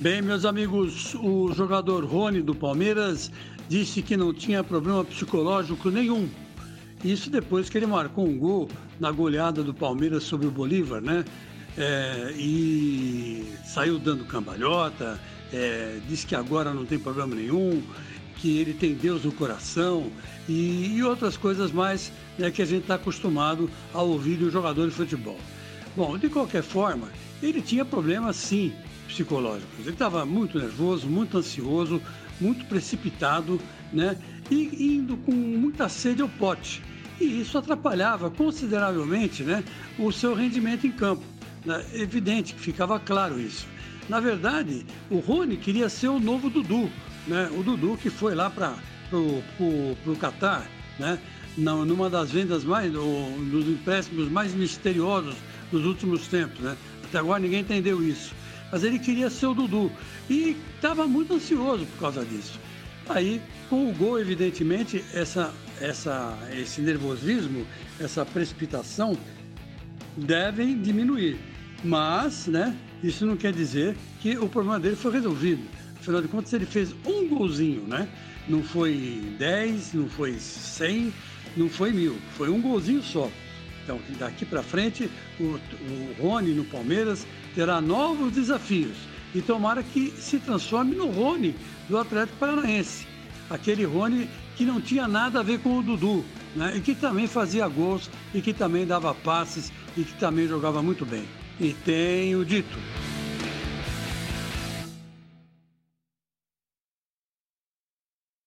Bem, meus amigos, o jogador Rony do Palmeiras disse que não tinha problema psicológico nenhum. Isso depois que ele marcou um gol na goleada do Palmeiras sobre o Bolívar, né? É, e saiu dando cambalhota, é, disse que agora não tem problema nenhum, que ele tem Deus no coração e, e outras coisas mais né, que a gente está acostumado a ouvir de um jogador de futebol. Bom, de qualquer forma, ele tinha problemas sim psicológicos. Ele estava muito nervoso, muito ansioso, muito precipitado, né? E indo com muita sede ao pote. E isso atrapalhava consideravelmente né, o seu rendimento em campo. Né? Evidente que ficava claro isso. Na verdade, o Rony queria ser o novo Dudu, né? O Dudu que foi lá para o Catar, né? numa das vendas mais, dos empréstimos mais misteriosos dos últimos tempos, né? Até agora ninguém entendeu isso. Mas ele queria ser o Dudu e estava muito ansioso por causa disso. Aí, com o gol, evidentemente, essa, essa, esse nervosismo, essa precipitação devem diminuir. Mas, né, isso não quer dizer que o problema dele foi resolvido. Afinal de contas, ele fez um golzinho, né? Não foi 10, não foi 100, não foi mil, foi um golzinho só. Então, daqui para frente, o, o Rony no Palmeiras terá novos desafios e tomara que se transforme no Rony do Atlético Paranaense. Aquele Rony que não tinha nada a ver com o Dudu, né? e que também fazia gols, e que também dava passes, e que também jogava muito bem. E tenho dito.